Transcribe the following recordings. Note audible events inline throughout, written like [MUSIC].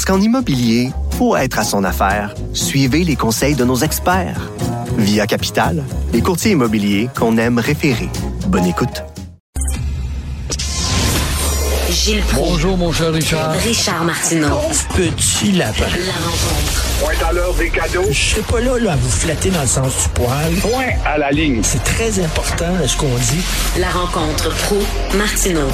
Parce qu'en immobilier, pour être à son affaire, suivez les conseils de nos experts. Via Capital, les courtiers immobiliers qu'on aime référer. Bonne écoute. Gilles Proulx. Bonjour, mon cher Richard. Richard Martineau. Petit lapin. La rencontre. Point à l'heure des cadeaux. Je serai pas là, là à vous flatter dans le sens du poil. Point à la ligne. C'est très important, ce qu'on dit? La rencontre pro martineau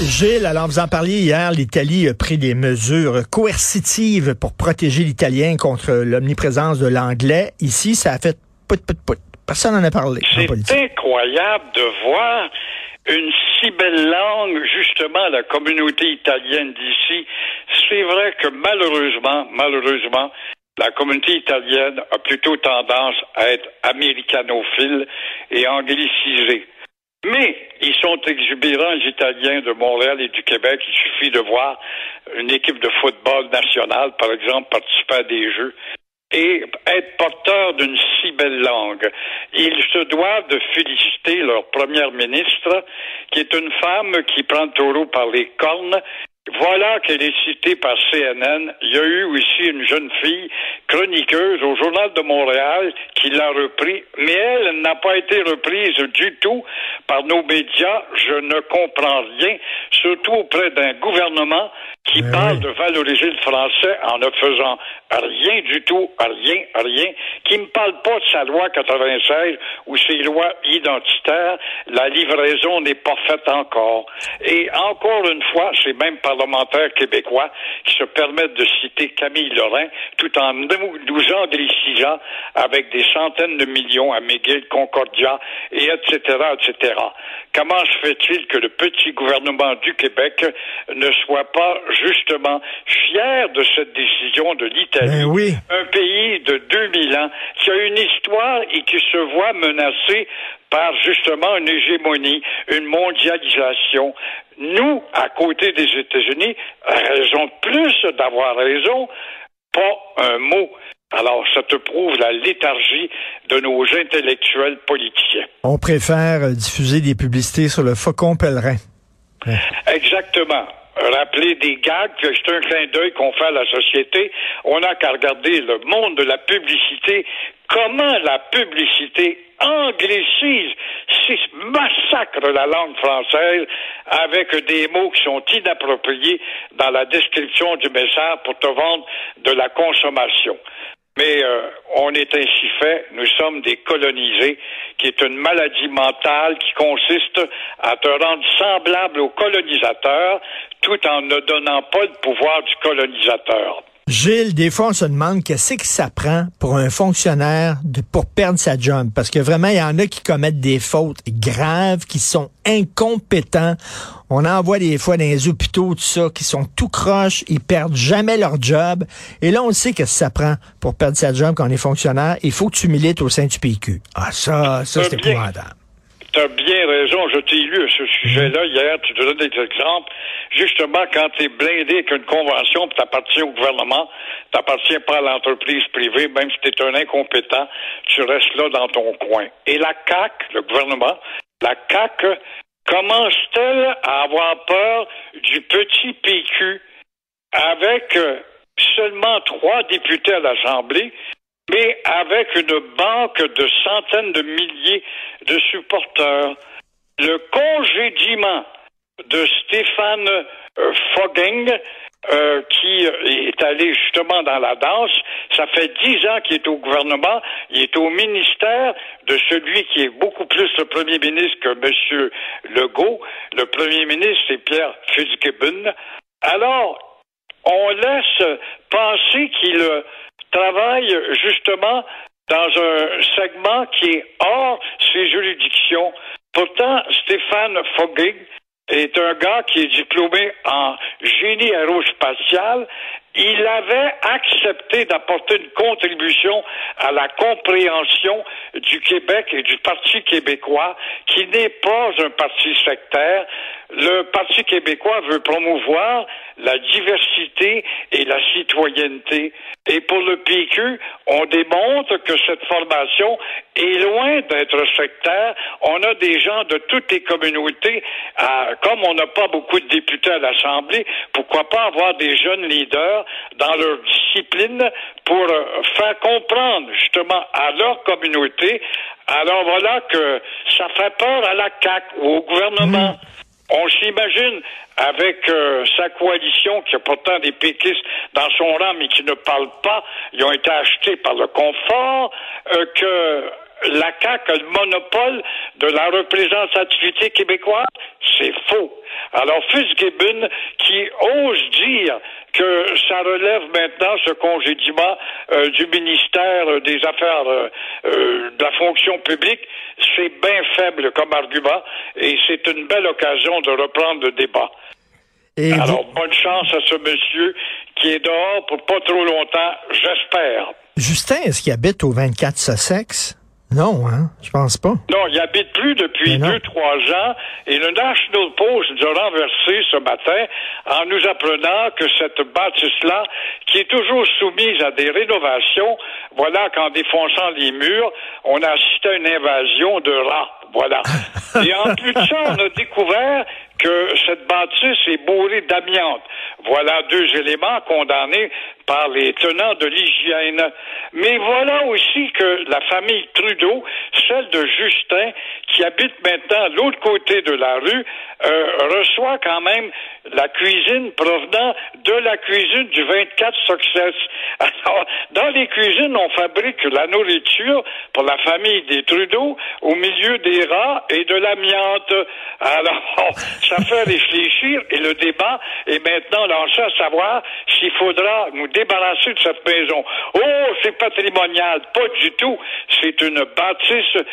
Gilles, alors vous en parliez hier, l'Italie a pris des mesures coercitives pour protéger l'Italien contre l'omniprésence de l'anglais. Ici, ça a fait put put put. Personne n'en a parlé. C'est incroyable de voir une si belle langue, justement, la communauté italienne d'ici. C'est vrai que malheureusement, malheureusement, la communauté italienne a plutôt tendance à être américanophile et anglicisée. Mais ils sont exubérants, Italiens de Montréal et du Québec. Il suffit de voir une équipe de football nationale, par exemple, participer à des jeux et être porteur d'une si belle langue. Ils se doivent de féliciter leur première ministre, qui est une femme qui prend le taureau par les cornes voilà qu'elle est citée par CNN. Il y a eu aussi une jeune fille chroniqueuse au Journal de Montréal qui l'a repris, mais elle n'a pas été reprise du tout par nos médias. Je ne comprends rien, surtout auprès d'un gouvernement qui Mais parle oui. de valoriser le français en ne faisant rien du tout, rien, rien, qui ne parle pas de sa loi 96 ou ses lois identitaires. La livraison n'est pas faite encore. Et encore une fois, ces mêmes parlementaires québécois qui se permettent de citer Camille Lorrain tout en nous nous anglicisant avec des centaines de millions à McGill, Concordia, et etc., etc. Comment se fait-il que le petit gouvernement du Québec ne soit pas justement fier de cette décision de l'Italie, Ben oui. un pays de 2000 ans qui a une histoire et qui se voit menacé par justement une hégémonie, une mondialisation. Nous, à côté des États-Unis, raison de plus d'avoir raison, pas un mot. Alors, ça te prouve la léthargie de nos intellectuels politiciens. On préfère diffuser des publicités sur le faucon pèlerin. [LAUGHS] Exactement. Rappeler des gags, c'est un clin d'œil qu'on fait à la société. On n'a qu'à regarder le monde de la publicité, comment la publicité anglicise, si- massacre la langue française avec des mots qui sont inappropriés dans la description du message pour te vendre de la consommation. Mais euh, on est ainsi fait, nous sommes des colonisés, qui est une maladie mentale qui consiste à te rendre semblable au colonisateur tout en ne donnant pas le pouvoir du colonisateur. Gilles, des fois, on se demande qu'est-ce que ça prend pour un fonctionnaire de, pour perdre sa job. Parce que vraiment, il y en a qui commettent des fautes graves, qui sont incompétents. On en voit des fois dans les hôpitaux, tout ça, qui sont tout croches, ils perdent jamais leur job. Et là, on sait que ça prend pour perdre sa job quand on est fonctionnaire. Il faut que tu milites au sein du PQ. Ah, ça, ça, c'est épouvantable. Tu as bien raison, je t'ai lu à ce sujet-là hier, tu te donnes des exemples. Justement, quand tu es blindé avec une convention, tu appartiens au gouvernement, tu n'appartiens pas à l'entreprise privée, même si tu es un incompétent, tu restes là dans ton coin. Et la CAC, le gouvernement, la CAC commence-t-elle à avoir peur du petit PQ avec euh, seulement trois députés à l'Assemblée, mais avec une banque de centaines de milliers de supporters. Le congédiement de Stéphane euh, Fogging, euh, qui est allé justement dans la danse. Ça fait dix ans qu'il est au gouvernement. Il est au ministère de celui qui est beaucoup plus le premier ministre que M. Legault. Le premier ministre, c'est Pierre Fitzgibbon. Alors, on laisse penser qu'il euh, travaille justement dans un segment qui est hors ses juridictions. Pourtant, Stéphane Fogging est un gars qui est diplômé en génie aérospatial. il avait accepté d'apporter une contribution à la compréhension du Québec et du Parti québécois, qui n'est pas un parti sectaire. Le Parti québécois veut promouvoir la diversité et la citoyenneté. Et pour le PQ, on démontre que cette formation est loin d'être sectaire. On a des gens de toutes les communautés. Euh, comme on n'a pas beaucoup de députés à l'Assemblée, pourquoi pas avoir des jeunes leaders dans leur discipline pour euh, faire comprendre justement à leur communauté. Alors voilà que ça fait peur à la CAQ ou au gouvernement. On s'imagine avec euh, sa coalition, qui a pourtant des péquistes dans son rang, mais qui ne parlent pas, ils ont été achetés par le confort, euh, que la CAQ a le monopole de la représentativité québécoise. C'est faux. Alors, Fitzgibbon, qui ose dire que ça relève maintenant ce congédiement euh, du ministère des Affaires euh, euh, de la fonction publique, c'est bien faible comme argument et c'est une belle occasion de reprendre le débat. Et vous- Alors, bonne chance à ce monsieur qui est dehors pour pas trop longtemps, j'espère. Justin, est-ce qu'il habite au 24 Sussex? Non, hein? Je pense pas. Non, il habite plus depuis deux, trois ans et le National Post nous a renversé ce matin en nous apprenant que cette bâtisse-là, qui est toujours soumise à des rénovations, voilà qu'en défonçant les murs, on a assisté à une invasion de rats. Voilà. [LAUGHS] Et en plus de ça, on a découvert que cette bâtisse est bourrée d'amiante. Voilà deux éléments condamnés par les tenants de l'hygiène. Mais voilà aussi que la famille Trudeau, celle de Justin, qui habite maintenant à l'autre côté de la rue, euh, reçoit quand même la cuisine provenant de la cuisine du 24 Success. [LAUGHS] Alors, dans les cuisines, on fabrique la nourriture pour la famille des Trudeau au milieu des rats et de l'amiante. Alors, [LAUGHS] ça fait réfléchir et le débat est maintenant lancé à savoir s'il faudra nous débarrasser de cette maison. Oh, c'est patrimonial. Pas du tout. C'est une bâtisse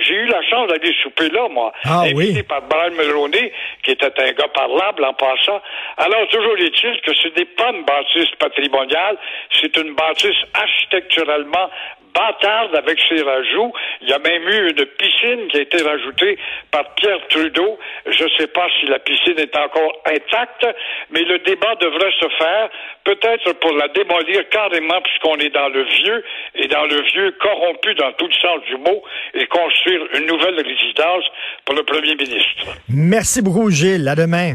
J'ai eu la chance d'aller souper là, moi. Ah invité oui. par Brian Mulroney, qui était un gars parlable en passant. Alors, toujours est-il que ce n'est pas une bâtisse patrimoniale, c'est une bâtisse architecturalement bâtarde avec ses rajouts. Il y a même eu une piscine qui a été rajoutée par Pierre Trudeau. Je ne sais pas si la piscine est encore intacte, mais le débat devrait se faire peut-être pour la démolir carrément puisqu'on est dans le vieux et dans le vieux corrompu dans tout le sens du mot et construire une nouvelle résidence pour le premier ministre. Merci beaucoup, Gilles. À demain.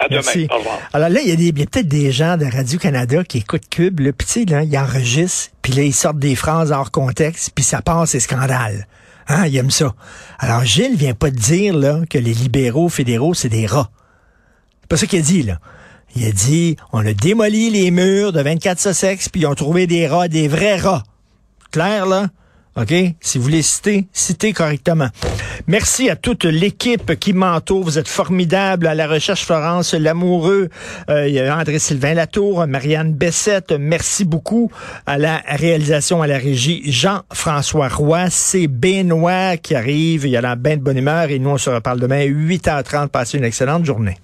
À demain. Merci. Au revoir. Alors là, il y a, des- peut-être des gens de Radio-Canada qui écoutent Cube, tu sais, là, ils enregistrent, puis là, ils sortent des phrases hors contexte, puis ça passe, c'est scandale. Hein, ils aiment ça. Alors, Gilles vient pas de dire, là, que les libéraux fédéraux, c'est des rats. C'est pas ça qu'il a dit, là. Il a dit, on a démoli les murs de 24 Sussex, puis ils ont trouvé des rats, des vrais rats. Clair, là? OK? Si vous les citez, citez correctement. Merci à toute l'équipe qui m'entoure. Vous êtes formidables. À la recherche, Florence Lamoureux, euh, André-Sylvain Latour, Marianne Bessette. Merci beaucoup à la réalisation, à la régie. Jean-François Roy, c'est Benoît qui arrive. Il y a la bain de bonne humeur et nous, on se reparle demain à 8h30. Passez une excellente journée.